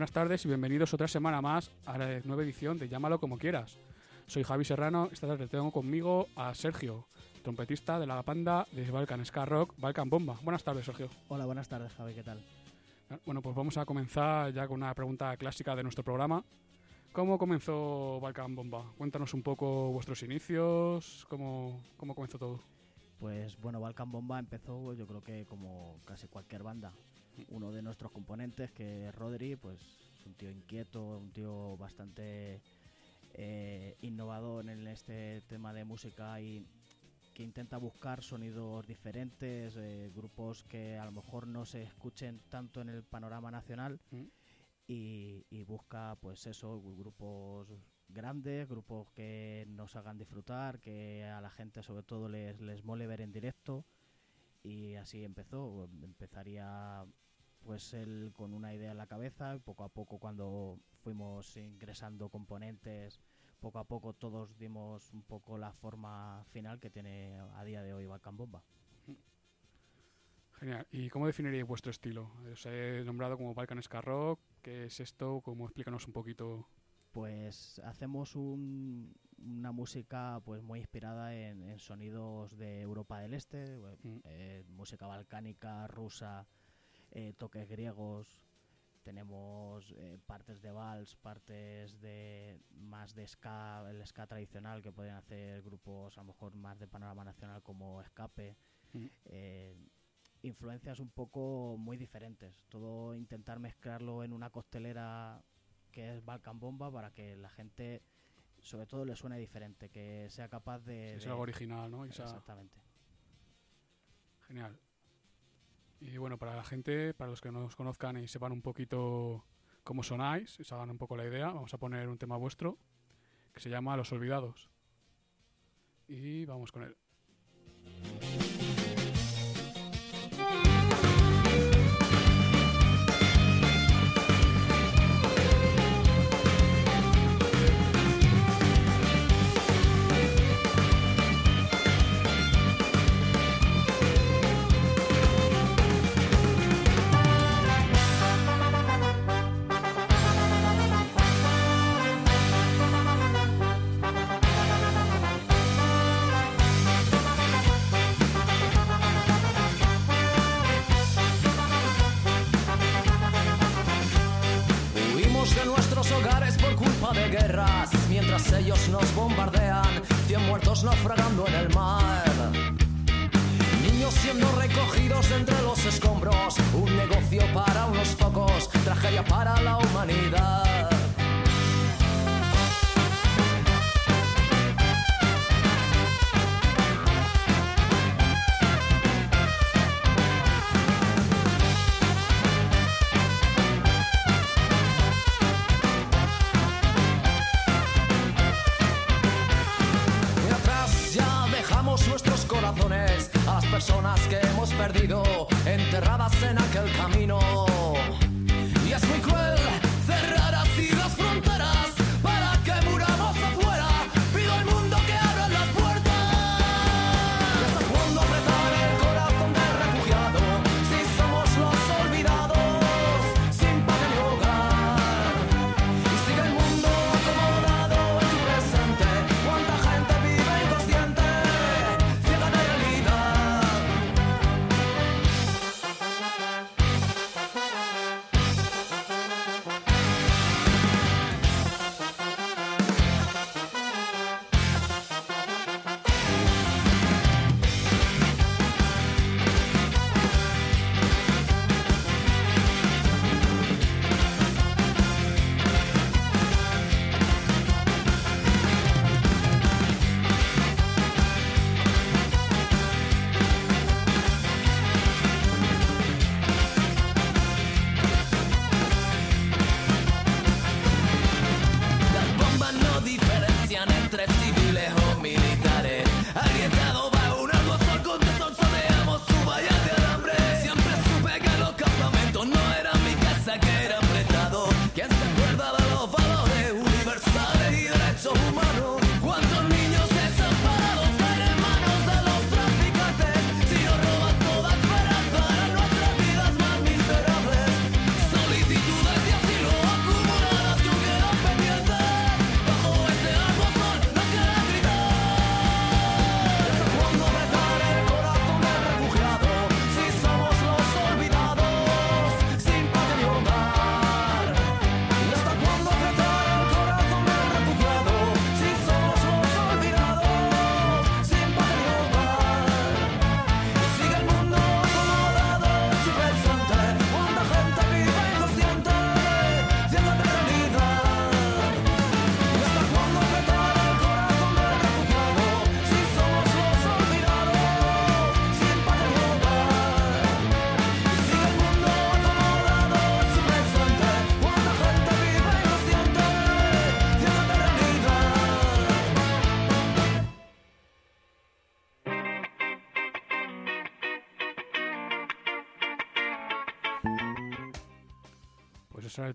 Buenas tardes y bienvenidos otra semana más a la nueva edición de Llámalo como quieras. Soy Javi Serrano, esta tarde tengo conmigo a Sergio, trompetista de la banda de Balkan Ska Rock, Balkan Bomba. Buenas tardes, Sergio. Hola, buenas tardes, Javi, ¿qué tal? Bueno, pues vamos a comenzar ya con una pregunta clásica de nuestro programa. ¿Cómo comenzó Balkan Bomba? Cuéntanos un poco vuestros inicios, cómo, cómo comenzó todo. Pues bueno, Balkan Bomba empezó yo creo que como casi cualquier banda. Uno de nuestros componentes, que es Rodri, pues es un tío inquieto, un tío bastante eh, innovador en este tema de música y que intenta buscar sonidos diferentes, eh, grupos que a lo mejor no se escuchen tanto en el panorama nacional Mm. y, y busca pues eso, grupos grandes, grupos que nos hagan disfrutar, que a la gente sobre todo les, les mole ver en directo y así empezó, empezaría pues él con una idea en la cabeza poco a poco cuando fuimos ingresando componentes poco a poco todos dimos un poco la forma final que tiene a día de hoy Balkan Bomba. Genial. ¿Y cómo definiríais vuestro estilo? Os he nombrado como Balkan Ska Rock. ¿Qué es esto? ¿Cómo explícanos un poquito? Pues hacemos un- una música pues muy inspirada en, en sonidos de Europa del Este, Mm. eh, música balcánica, rusa, eh, toques griegos. Tenemos eh, partes de vals, partes de más de ska, el ska tradicional que pueden hacer grupos a lo mejor más de panorama nacional como Escape. Mm. Influencias un poco muy diferentes. Todo intentar mezclarlo en una costelera que es Balkan Bomba para que la gente sobre todo le suene diferente, que sea capaz de... es algo original, ¿no? Exactamente. Genial. Y bueno, para la gente, para los que no os conozcan y sepan un poquito cómo sonáis, y se hagan un poco la idea, vamos a poner un tema vuestro que se llama Los Olvidados. Y vamos con él. Muertos naufragando en el mar. Niños siendo recogidos entre los escombros, un negocio para unos pocos, tragedia para la humanidad. Enterradas en aquel camino.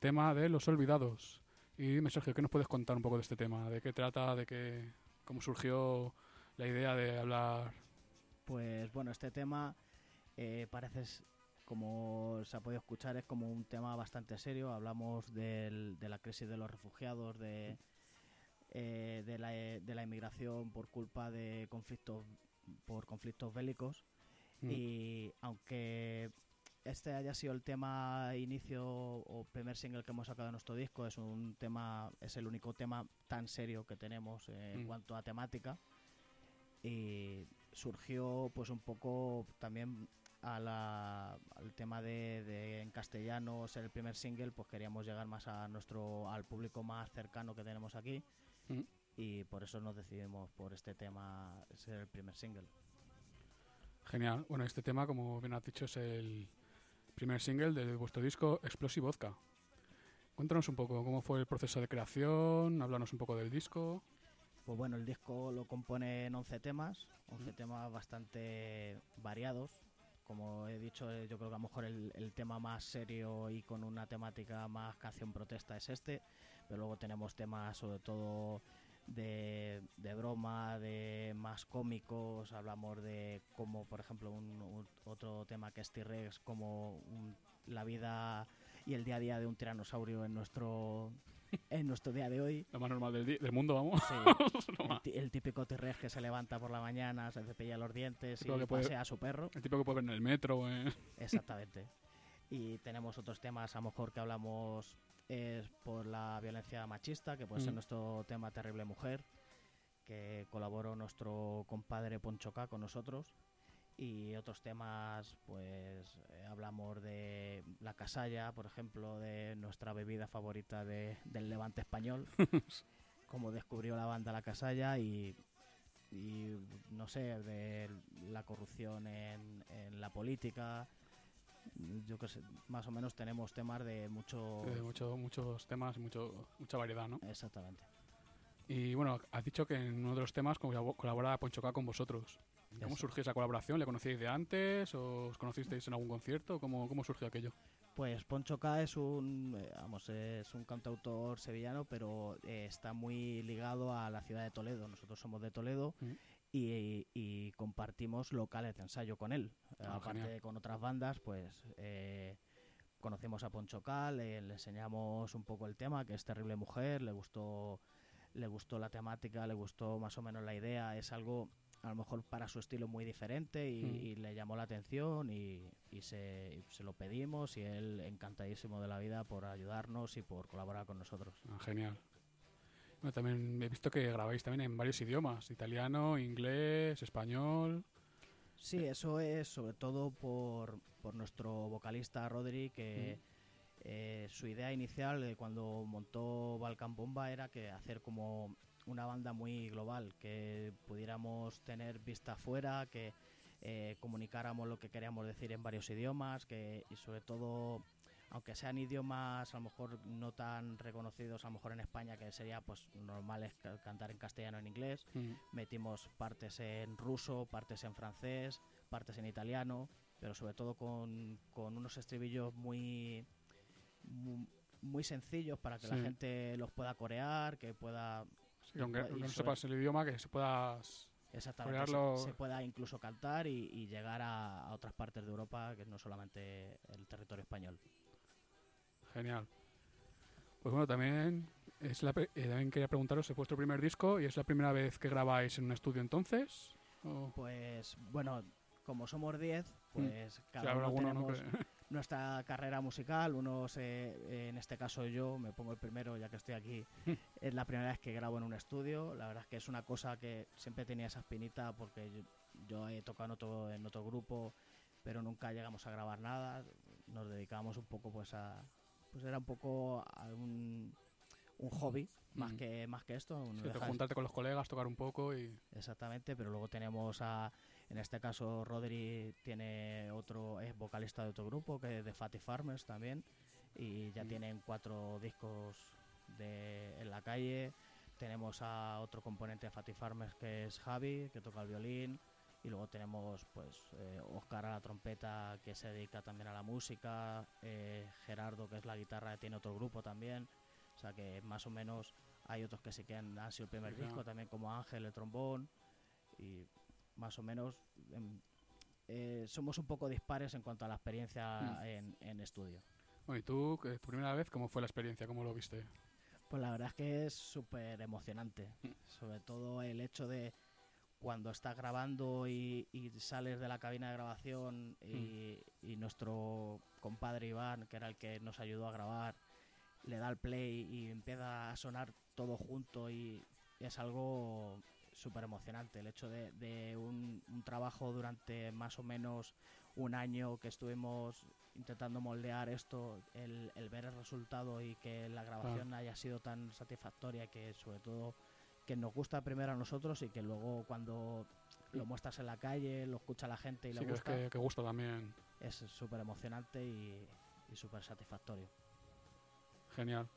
Tema de los olvidados. Y dime, Sergio, ¿qué nos puedes contar un poco de este tema? ¿De qué trata? ¿De qué, cómo surgió la idea de hablar? Pues bueno, este tema eh, parece, como se ha podido escuchar, es como un tema bastante serio. Hablamos del- de la crisis de los refugiados, de, eh, de, la, de la inmigración por culpa de conflictos por conflictos bélicos. Mm. Y aunque este haya sido el tema inicio o primer single que hemos sacado de nuestro disco, es un tema, es el único tema tan serio que tenemos eh, en Mm. cuanto a temática. Y surgió pues un poco también a la- al tema de, de en castellano ser el primer single, pues queríamos llegar más a nuestro al público más cercano que tenemos aquí Mm. y por eso nos decidimos por este tema ser el primer single. Genial. Bueno, este tema, como bien has dicho, es el primer single de vuestro disco Explosive Vodka. Cuéntanos un poco cómo fue el proceso de creación, háblanos un poco del disco. Pues bueno, el disco lo componen 11 temas, 11 temas bastante variados. Como he dicho, eh, yo creo que a lo mejor el, el tema más serio y con una temática más canción protesta es este, pero luego tenemos temas sobre todo de, de broma, de más cómicos, hablamos de como por ejemplo un, un- otro tema que es T-Rex, como un- la vida y el día a día de un tiranosaurio en nuestro, en nuestro día de hoy. Lo más normal del, del mundo, vamos. Sí, el, típico T-Rex que se levanta por la mañana, se cepilla los dientes y que puede- pasea a su perro. el tipo que puede ver en el metro. eh. Exactamente. Y tenemos otros temas, a lo mejor que hablamos es por la violencia machista, que puede ser Mm. nuestro tema Terrible Mujer, que colaboró nuestro compadre Ponchoca con nosotros. Y otros temas, pues eh, hablamos de la casalla, por ejemplo, de nuestra bebida favorita de- del levante español, cómo descubrió la banda La Casalla y, y no sé, de la corrupción en, en la política. Yo que sé, más o menos tenemos temas de mucho... De mucho- muchos temas y mucho, mucha variedad, ¿no? Exactamente. Y bueno, has dicho que en uno de los temas colabo- colabora Poncho K con vosotros. ¿Cómo Eso. surgió esa colaboración? ¿Le conocíais de antes o os conocisteis en algún concierto? ¿Cómo, cómo surgió aquello? Pues Poncho K es un, eh, vamos, es un cantautor sevillano, pero eh, está muy ligado a la ciudad de Toledo. Nosotros somos de Toledo Mm. Y, y compartimos locales de ensayo con él. Eh, Ah, Aparte genial. de con otras bandas, pues eh, conocimos a Poncho K, le, le enseñamos un poco el tema, que es Terrible Mujer, le gustó, le gustó la temática, le gustó más o menos la idea. Es algo a lo mejor para su estilo muy diferente y, Mm. y le llamó la atención y, y se, se lo pedimos y él encantadísimo de la vida por ayudarnos y por colaborar con nosotros. Ah, genial. Bueno, también he visto que grabáis también en varios idiomas. Italiano, inglés, español. Sí, eso es sobre todo por, por nuestro vocalista Rodri, que eh, su idea inicial eh, cuando montó Balkan Bomba era que hacer como una banda muy global, que pudiéramos tener vista afuera, que eh, comunicáramos lo que queríamos decir en varios idiomas, que y sobre todo aunque sean idiomas a lo mejor no tan reconocidos a lo mejor en España que sería pues normal es ca- cantar en castellano o en inglés Mm. metimos partes en ruso, partes en francés, partes en italiano, pero sobre todo con, con unos estribillos muy, muy muy sencillos para que la gente los pueda corear, que pueda Sí, que aunque, no sepas el idioma, que se puedas... exactamente se, se pueda incluso cantar y, y llegar a, a otras partes de Europa, que no solamente el territorio español. Genial. Pues bueno, también, es la, eh, también quería preguntaros, es vuestro primer disco y es la primera vez que grabáis en un estudio entonces. ¿O Pues bueno, como somos 10, pues si cada uno tenemos nuestra carrera musical. Unos, eh, en este caso yo, me pongo el primero ya que estoy aquí. es la primera vez que grabo en un estudio. La verdad es que es una cosa que siempre tenía esa espinita porque yo, yo he tocado en otro, en otro grupo, pero nunca llegamos a grabar nada. Nos dedicábamos un poco pues a... Pues era un poco a un, hobby, más, Mm. que, más que esto. Sí, juntarte con los colegas, tocar un poco y... Exactamente, pero luego tenemos a, en este caso Rodri tiene otro, es vocalista de otro grupo que es de Fatty Farmers también y ya Mm. tienen cuatro discos de, en la calle. Tenemos a otro componente de Fatty Farmers que es Javi, que toca el violín Y luego tenemos pues eh, Oscar a la trompeta que se dedica también a la música, eh, Gerardo que es la guitarra tiene otro grupo también, o sea que más o menos hay otros que sí que han, han sido el primer Ajá. disco, también como Ángel el trombón y más o menos em, eh, somos un poco dispares en cuanto a la experiencia Mm. en, en estudio. Bueno, y tú, que tu primera vez, ¿cómo fue la experiencia? ¿Cómo lo viste? Pues la verdad es que es súper emocionante. Mm. Sobre todo el hecho de cuando estás grabando y, y sales de la cabina de grabación y, y nuestro compadre Iván, que era el que nos ayudó a grabar, le da el play y empieza a sonar todo junto y es algo súper emocionante. El hecho de, de un, un trabajo durante más o menos un año que estuvimos intentando moldear esto, el, el ver el resultado y que la grabación haya sido tan satisfactoria que sobre todo que nos gusta primero a nosotros y que luego cuando lo muestras en la calle, lo escucha la gente y Sí, le que es gusta, que, que gusta también. es súper emocionante y, y súper satisfactorio. Genial.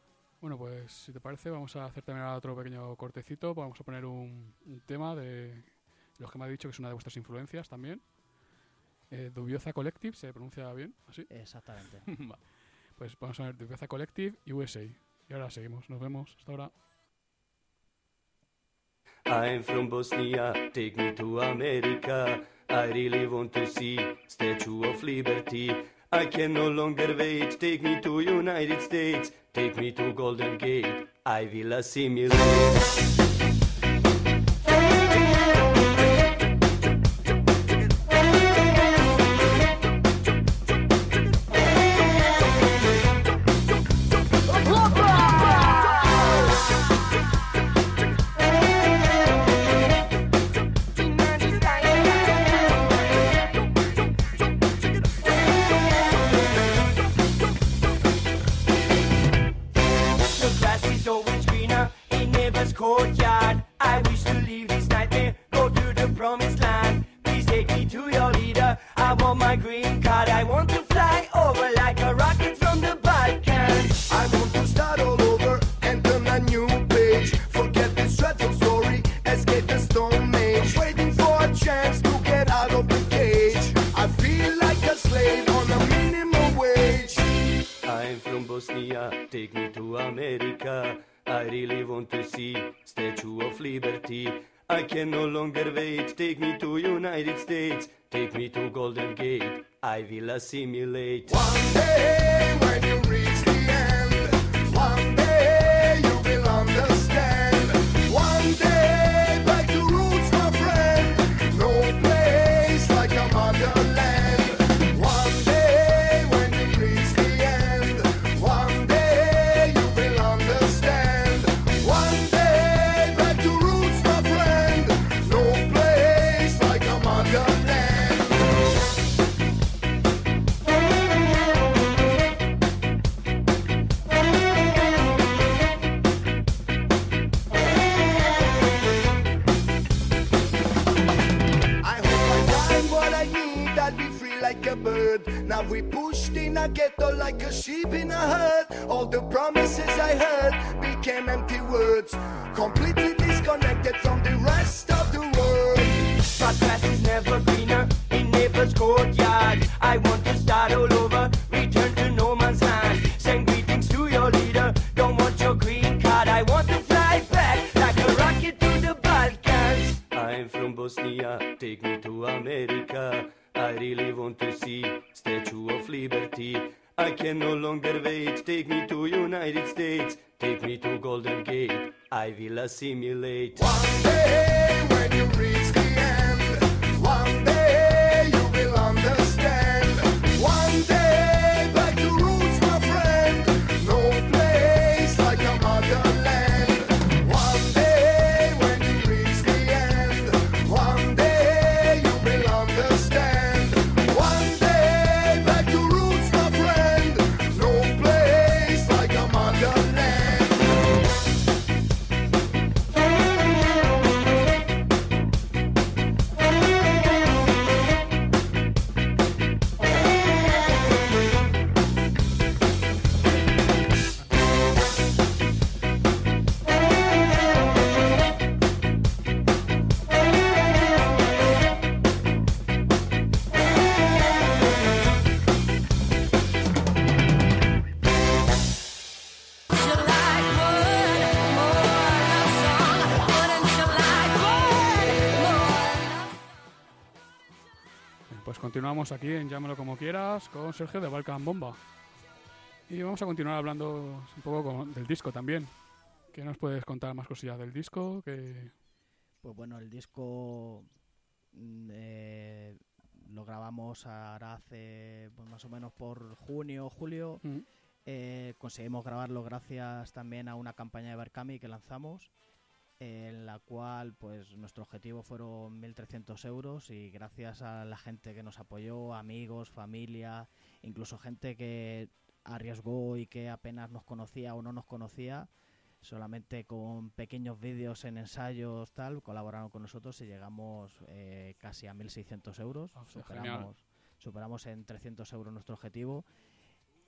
Bueno, pues si te parece, vamos a hacer también ahora otro pequeño cortecito. Vamos a poner un, un tema de los que me ha dicho que es una de vuestras influencias también. Eh, Dubiosa Collective, ¿se pronuncia bien? ¿Así? Exactamente. Vale. Pues vamos a ver Dubiosa Collective y USA. Y ahora seguimos. Nos vemos. Hasta ahora. I'm from Bosnia, take me to America. I really want to see Statue of Liberty. I can no longer wait, take me to United States. Take me to Golden Gate, I will assimilate. Age. Waiting for a chance to get out of the cage. I feel like a slave on a minimum wage. I'm from Bosnia, take me to America. I really want to see Statue of Liberty. I can no longer wait, take me to United States. Take me to Golden Gate, I will assimilate. One day when you reach Now we pushed in a ghetto like a sheep in a herd. All the promises I heard became empty words, completely disconnected from the rest of the world. But grass is never greener in neighbor's courtyard. I want to start all over, I will assimilate. One day when you reach the end, continuamos aquí en Llámalo como quieras con Sergio de Balkan Bomba. Y vamos a continuar hablando un poco con- del disco también. ¿Qué nos puedes contar más cosillas del disco? Que Pues bueno, el disco mm, eh, lo grabamos ahora hace pues, más o menos por junio, julio. Mm, Eh, conseguimos grabarlo gracias también a una campaña de Barcami que lanzamos, en la cual pues nuestro objetivo fueron 1.300 euros y gracias a la gente que nos apoyó, amigos, familia, incluso gente que arriesgó y que apenas nos conocía o no nos conocía, solamente con pequeños vídeos en ensayos tal, colaboraron con nosotros y llegamos eh, casi a 1.600 euros. Genial. superamos, superamos en 300 euros nuestro objetivo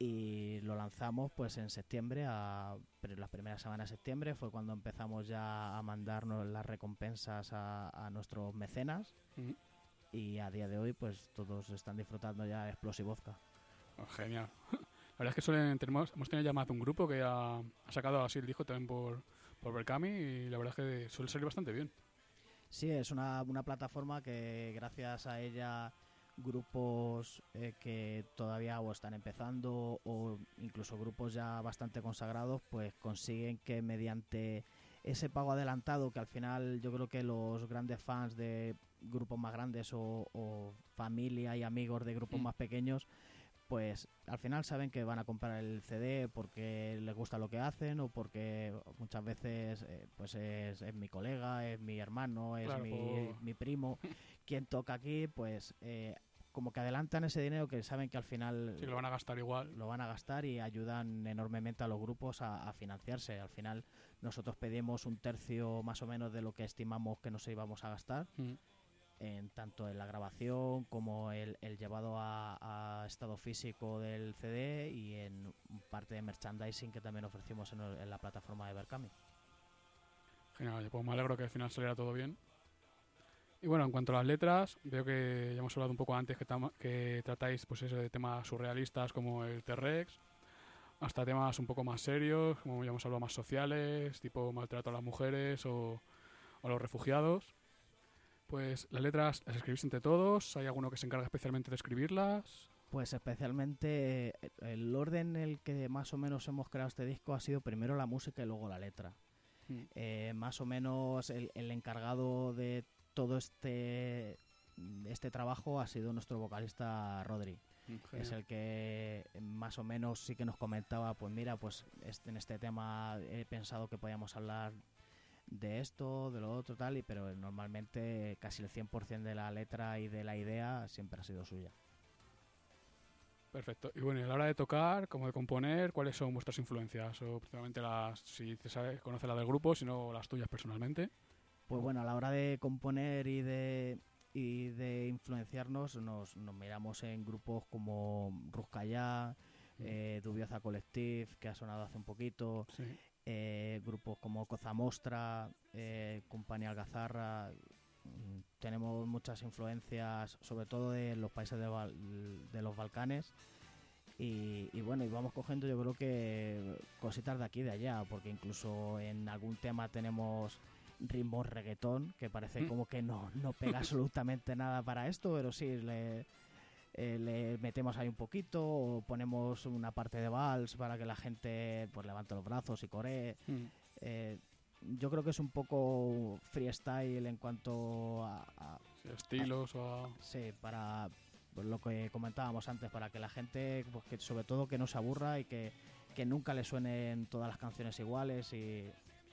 y lo lanzamos pues en septiembre, a pero la primera semana de septiembre fue cuando empezamos ya a mandarnos las recompensas a, a nuestros mecenas y a día de hoy pues todos están disfrutando ya de Explosivozka. oh, genial. La verdad es que suelen, tenemos, hemos tenido ya más de un grupo que ha, ha sacado así el disco también por, por Berkami y la verdad es que suele salir bastante bien. Sí, es una, una plataforma que gracias a ella grupos eh, que todavía o están empezando o incluso grupos ya bastante consagrados pues consiguen que mediante ese pago adelantado que al final yo creo que los grandes fans de grupos más grandes o, o familia y amigos de grupos más pequeños pues al final saben que van a comprar el CD porque les gusta lo que hacen o porque muchas veces eh, pues es, es mi colega, es mi hermano, es Claro, mi, por- mi primo quien toca aquí, pues eh, como que adelantan ese dinero que saben que al final Sí, que lo van a gastar igual. lo van a gastar y ayudan enormemente a los grupos a, a financiarse. Al final nosotros pedimos un tercio más o menos de lo que estimamos que nos íbamos a gastar Mm. en tanto en la grabación como el, el llevado a, a estado físico del CD y en parte de merchandising que también ofrecimos en, el- en la plataforma de Berkami. Genial, pues me alegro que al final saliera todo bien. Y bueno, en cuanto a las letras, veo que ya hemos hablado un poco antes que, tratáis pues eso de temas surrealistas como el T-Rex, hasta temas un poco más serios, como ya hemos hablado más sociales, tipo maltrato a las mujeres o, o a los refugiados. Pues las letras las escribís entre todos, hay alguno que se encarga especialmente de escribirlas. Pues especialmente eh, el orden en el que más o menos hemos creado este disco ha sido primero la música y luego la letra. Mm. Eh, más o menos el, el encargado de todo este este trabajo ha sido nuestro vocalista Rodri. Es el que más o menos sí que nos comentaba, pues mira, pues este, en este tema he pensado que podíamos hablar de esto, de lo otro, tal, y pero normalmente casi el 100% de la letra y de la idea siempre ha sido suya. Perfecto. Y bueno, y a la hora de tocar, como de componer, ¿cuáles son vuestras influencias? O principalmente las, si te sabes, conoces la del grupo, si no las tuyas personalmente. Pues bueno, a la hora de componer y de, y de influenciarnos, nos, nos miramos en grupos como Ruscallá, eh, Dubioza Collective, que ha sonado hace un poquito, Sí. eh, grupos como Coza Mostra, eh, Compañía Algazarra. Tenemos muchas influencias, sobre todo de los países de, los Balcanes. Y, y bueno, y vamos cogiendo yo creo que cositas de aquí y de allá, porque incluso en algún tema tenemos ritmos reggaetón, que parece como que no, no pega absolutamente nada para esto, pero sí, le, eh, le metemos ahí un poquito, o ponemos una parte de vals para que la gente pues levante los brazos y coree. Mm. Eh, yo creo que es un poco freestyle en cuanto a, estilos o a- sí, para pues, lo que comentábamos antes, para que la gente, pues, que sobre todo que no se aburra y que, que nunca le suenen todas las canciones iguales y,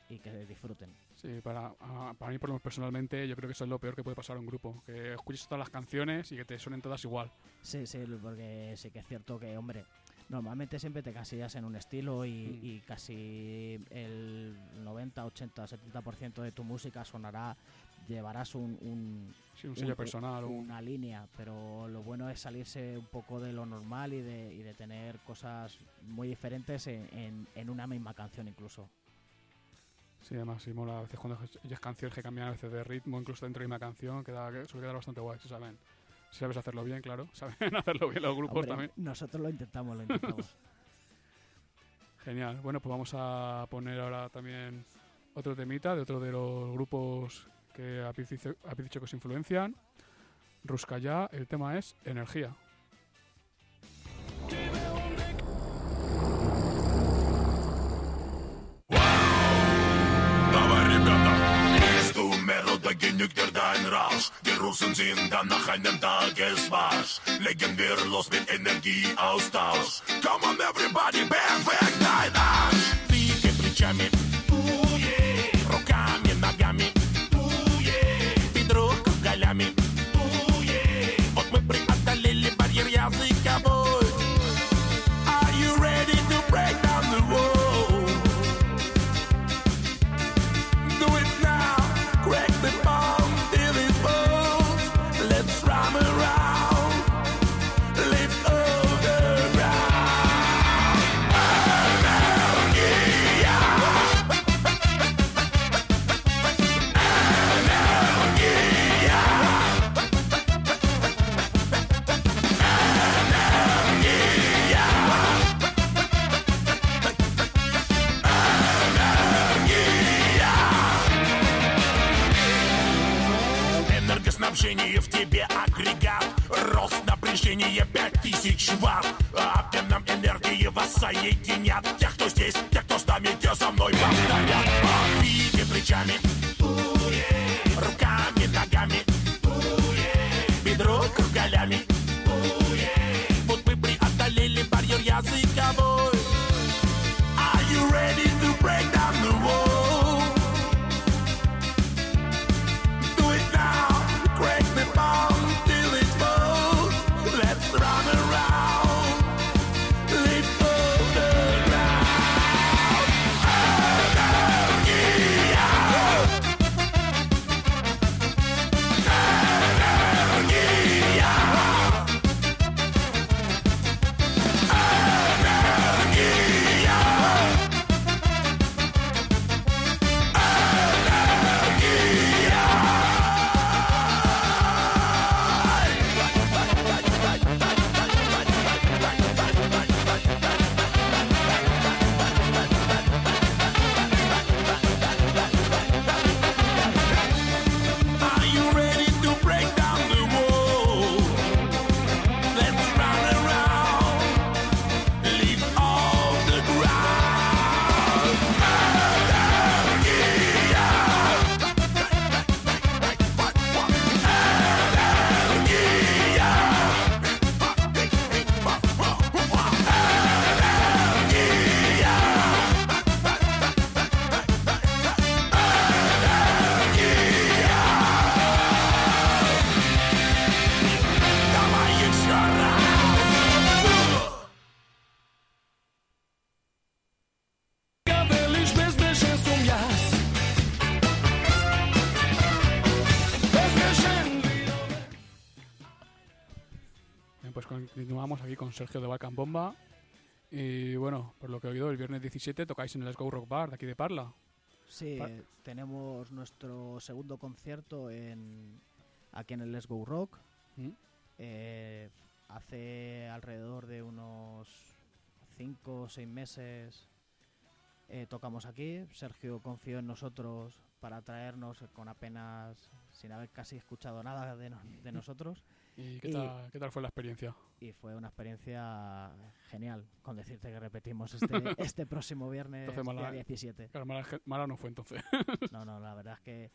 y que disfruten. Sí, para, para mí por lo menos personalmente yo creo que eso es lo peor que puede pasar a un grupo, que escuches todas las canciones y que te suenen todas igual. Sí, sí, porque sí que es cierto que, hombre, normalmente siempre te casillas en un estilo y, Mm. y casi el 90, 80, 70% de tu música sonará, llevarás un, un- Sí, un sello un- personal. una línea, pero lo bueno es salirse un poco de lo normal y de, y de tener cosas muy diferentes en, en- en una misma canción incluso. Sí, además, sí, mola a veces cuando oyes canciones que cambian a veces de ritmo, incluso dentro de una canción, queda, que suele quedar bastante guay, si saben. Si sabes hacerlo bien, claro. Saben hacerlo bien los grupos Hombre, también. Nosotros lo intentamos, lo intentamos. Genial. Bueno, pues vamos a poner ahora también otro temita de otro de los grupos que habéis dicho, habéis dicho que os influencian. Ruskaya, el tema es Energía. genügt dir dein Rausch. Die Russen sind dann nach einem Tagesmarsch. Legen wir los mit Energieaustausch. Come on everybody, perfekt dein Arsch. Wie mit ya se acabou. Sergio de Balkan Bomba. Y bueno, por lo que he oído, el viernes 17 tocáis en el Let's Go Rock Bar de aquí de Parla. Sí, tenemos nuestro segundo concierto en aquí en el Let's Go Rock. ¿Mm? Eh, hace alrededor de unos 5 o 6 meses eh, tocamos aquí. Sergio confió en nosotros para traernos con apenas, sin haber casi escuchado nada de, no- de nosotros. ¿Y qué, Y- Tal, qué tal fue la experiencia? Y fue una experiencia genial, con decirte que repetimos este, este próximo viernes Entonces, mala- día 17. Claro, mala, no fue entonces. No, no, la verdad es que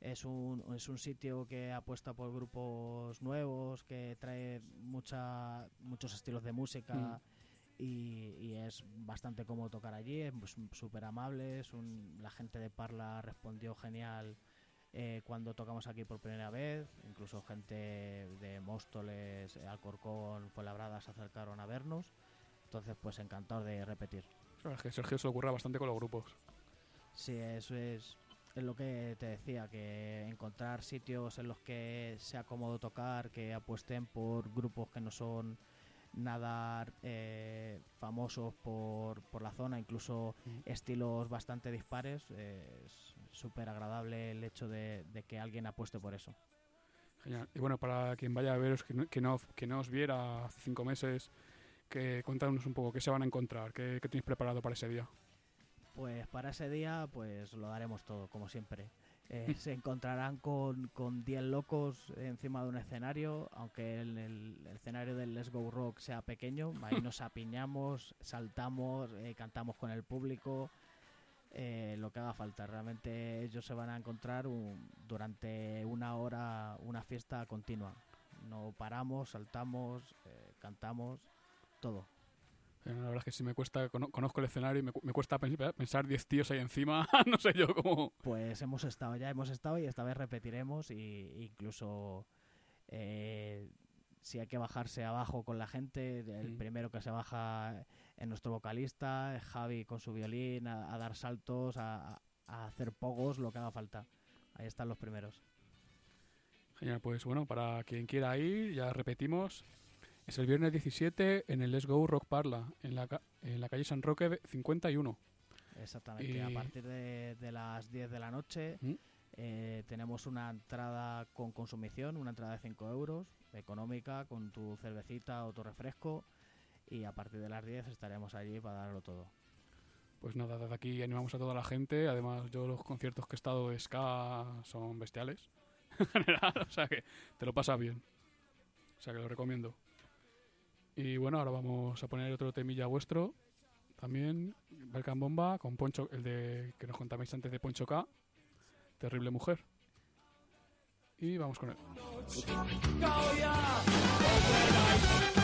es un, es un sitio que apuesta por grupos nuevos, que trae mucha, muchos estilos de música y, y es bastante cómodo tocar allí, es súper amable, la gente de Parla respondió genial eh, cuando tocamos aquí por primera vez, incluso gente de Móstoles, Alcorcón, Fuenlabrada se acercaron a vernos, entonces pues encantado de repetir. Es que Sergio se lo ocurra bastante con los grupos. Sí, eso es, es lo que te decía, que encontrar sitios en los que sea cómodo tocar, que apuesten por grupos que no son nada eh, famosos por, por la zona, incluso Mm. estilos bastante dispares, eh, es súper agradable el hecho de, de que alguien apueste por eso. Genial. Y bueno, para quien vaya a veros, que no, que no, que no os viera hace cinco meses, que cuéntanos un poco qué se van a encontrar, qué, qué tenéis preparado para ese día. Pues para ese día pues lo daremos todo, como siempre. Eh, se encontrarán con, con 10 locos encima de un escenario, aunque el, el- el escenario del Let's Go Rock sea pequeño, ahí nos apiñamos, saltamos, eh, cantamos con el público, eh, lo que haga falta. Realmente ellos se van a encontrar un- durante una hora una fiesta continua. No paramos, saltamos, eh, cantamos, todo. Eh, La verdad es que si me cuesta, cono- conozco el escenario y me, me cuesta pens- pensar 10 tíos ahí encima, no sé yo cómo... Pues hemos estado ya, hemos estado y esta vez repetiremos y incluso eh, si hay que bajarse abajo con la gente, el Mm. primero que se baja es nuestro vocalista, Javi con su violín, a, a dar saltos, a, hacer pogos, lo que haga falta. Ahí están los primeros. Genial, pues bueno, para quien quiera ir, ya repetimos, es el viernes 17 en el Let's Go Rock Parla, en la, en la calle San Roque 51. Exactamente. A partir de, de las 10 de la noche ¿Mm? eh, tenemos una entrada con consumición, una entrada de 5 euros, económica, con tu cervecita o tu refresco. Y a partir de las 10 estaremos allí para darlo todo. Pues nada, desde aquí animamos a toda la gente. Además, yo los conciertos que he estado de ska son bestiales. En general, o sea que te lo pasas bien. O sea que lo recomiendo. Y bueno, ahora vamos a poner otro temilla vuestro. También, Balkan Bomba, con Poncho, el de que nos contabais antes de Poncho K. Terrible mujer. Y vamos con él. 高压。高盖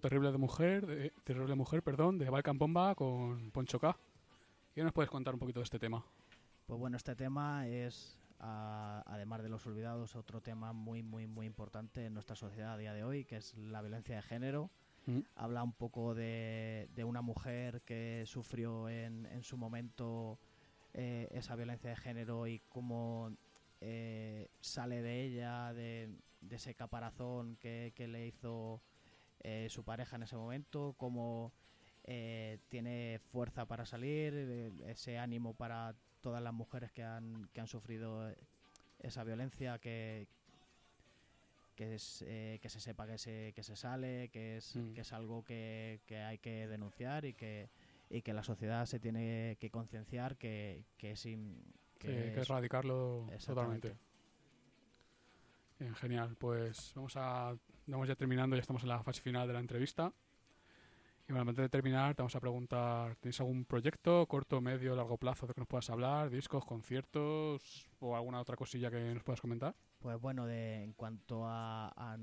Terrible de Mujer, de, Terrible Mujer, perdón, de Balkan Bomba con Poncho K. ¿Qué nos puedes contar un poquito de este tema? Pues bueno, este tema es, a- además de los olvidados, otro tema muy, muy, muy importante en nuestra sociedad a día de hoy, que es la violencia de género. Mm. Habla un poco de, de una mujer que sufrió en, en su momento eh, esa violencia de género y cómo eh, sale de ella, de, de ese caparazón que, que le hizo eh, su pareja en ese momento, cómo eh, tiene fuerza para salir, eh, ese ánimo para todas las mujeres que han, que han sufrido esa violencia, que, que, es, eh, que se sepa que se, que se sale, que es, Mm. que es algo que, que hay que denunciar y que, y que la sociedad se tiene que concienciar que, que es... in- Que es- erradicarlo totalmente. Bien, genial. Pues vamos a. Vamos ya terminando, ya estamos en la fase final de la entrevista. Y bueno, antes de terminar, te vamos a preguntar: ¿tienes algún proyecto, corto, medio, largo plazo de que nos puedas hablar? ¿Discos, conciertos o alguna otra cosilla que nos puedas comentar? Pues bueno, de, en cuanto a, a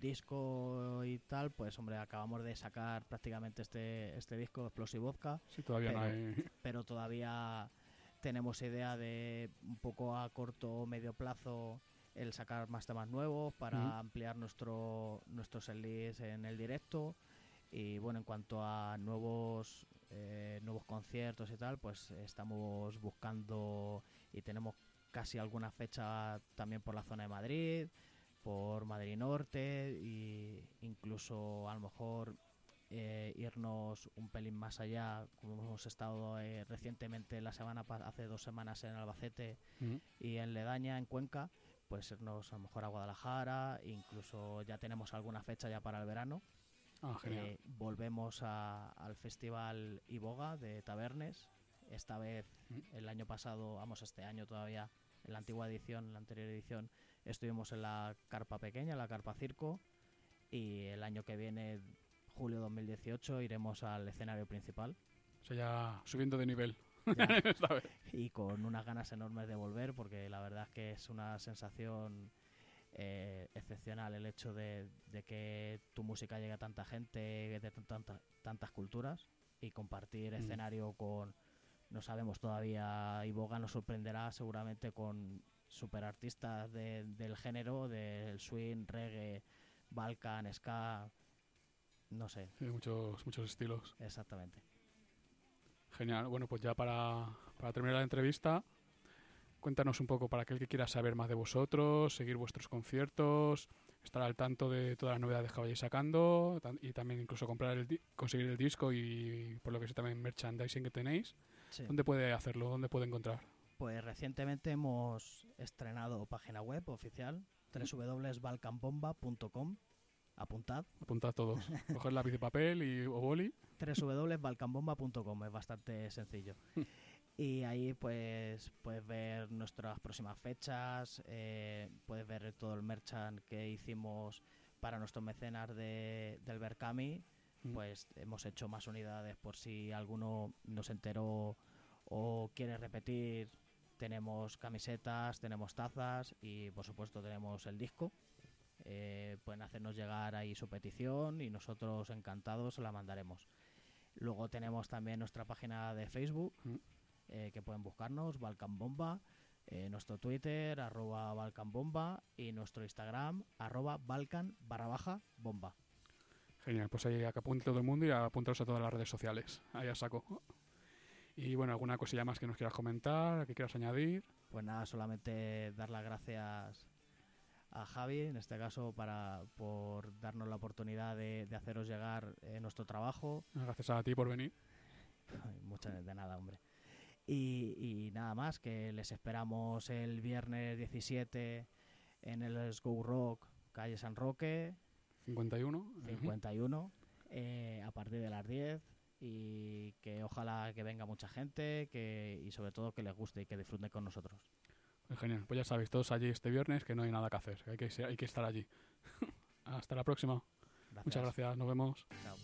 disco y tal, pues hombre, acabamos de sacar prácticamente este, este disco, Explosive Vodka, Si todavía no hay. pero todavía tenemos idea de un poco a corto o medio plazo el sacar más temas nuevos para ampliar nuestro nuestros setlist en el directo. Y bueno en cuanto a nuevos eh, nuevos conciertos y tal pues estamos buscando y tenemos casi alguna fecha también por la zona de Madrid por Madrid Norte y incluso a lo mejor eh, irnos un pelín más allá, como hemos estado eh, recientemente la semana hace dos semanas en Albacete y en Ledaña, en Cuenca, pues irnos a lo mejor a Guadalajara, incluso ya tenemos alguna fecha ya para el verano. Ah. Eh, volvemos a- al Festival Iboga de Tabernes. Esta vez, Mm. el año pasado, vamos, este año todavía, en la antigua edición, en la anterior edición, estuvimos en la carpa pequeña, la carpa circo, y el año que viene, julio 2018, iremos al escenario principal. O sea, ya subiendo de nivel. Y con unas ganas enormes de volver porque la verdad es que es una sensación eh, excepcional el hecho de, de que tu música llegue a tanta gente de tan- tanta- tantas culturas y compartir Mm. escenario con no sabemos todavía Iboga nos sorprenderá seguramente con superartistas de, del género del swing reggae balkan ska no sé muchos, muchos estilos. exactamente Genial. Bueno, pues ya para, para terminar la entrevista, cuéntanos un poco para aquel que quiera saber más de vosotros, seguir vuestros conciertos, estar al tanto de todas las novedades que vayáis sacando y también incluso comprar el conseguir el disco y por lo que sé también merchandising que tenéis. Sí. ¿Dónde puede hacerlo? ¿Dónde puede encontrar? Pues recientemente hemos estrenado página web oficial www.balcanbomba.com Apuntad Apuntad todos. Coger lápiz y papel y, o boli. www.balcanbomba.com es bastante sencillo. Y ahí pues puedes ver nuestras próximas fechas, eh, puedes ver todo el merchant que hicimos para nuestros mecenas de, del Berkami. Mm. Pues hemos hecho más unidades por si alguno no se enteró o quiere repetir. Tenemos camisetas, tenemos tazas y por supuesto tenemos el disco. Eh, pueden hacernos llegar ahí su petición y nosotros encantados la mandaremos. Luego tenemos también nuestra página de Facebook, Mm. eh, que pueden buscarnos, Balkan Bomba, eh, nuestro Twitter, arroba Balkan Bomba, y nuestro Instagram, arroba Balkan barra baja bomba. Genial, pues ahí apunte todo el mundo y apuntaros a todas las redes sociales. Ahí a saco. Y bueno, alguna cosilla más que nos quieras comentar, que quieras añadir. Pues nada, solamente dar las gracias a Javi, en este caso, para por darnos la oportunidad de, de haceros llegar eh, nuestro trabajo. Gracias a ti por venir. Muchas de nada, hombre. Y, y nada más, que les esperamos el viernes 17 en el Go Rock, calle San Roque, 51. Ujú. 51, eh, a partir de las 10. Y que ojalá que venga mucha gente que, y sobre todo que les guste y que disfruten con nosotros. Genial. Pues ya sabéis, todos allí este viernes que no hay nada que hacer, hay que, hay que estar allí. Hasta la próxima. Muchas gracias, nos vemos. Chao.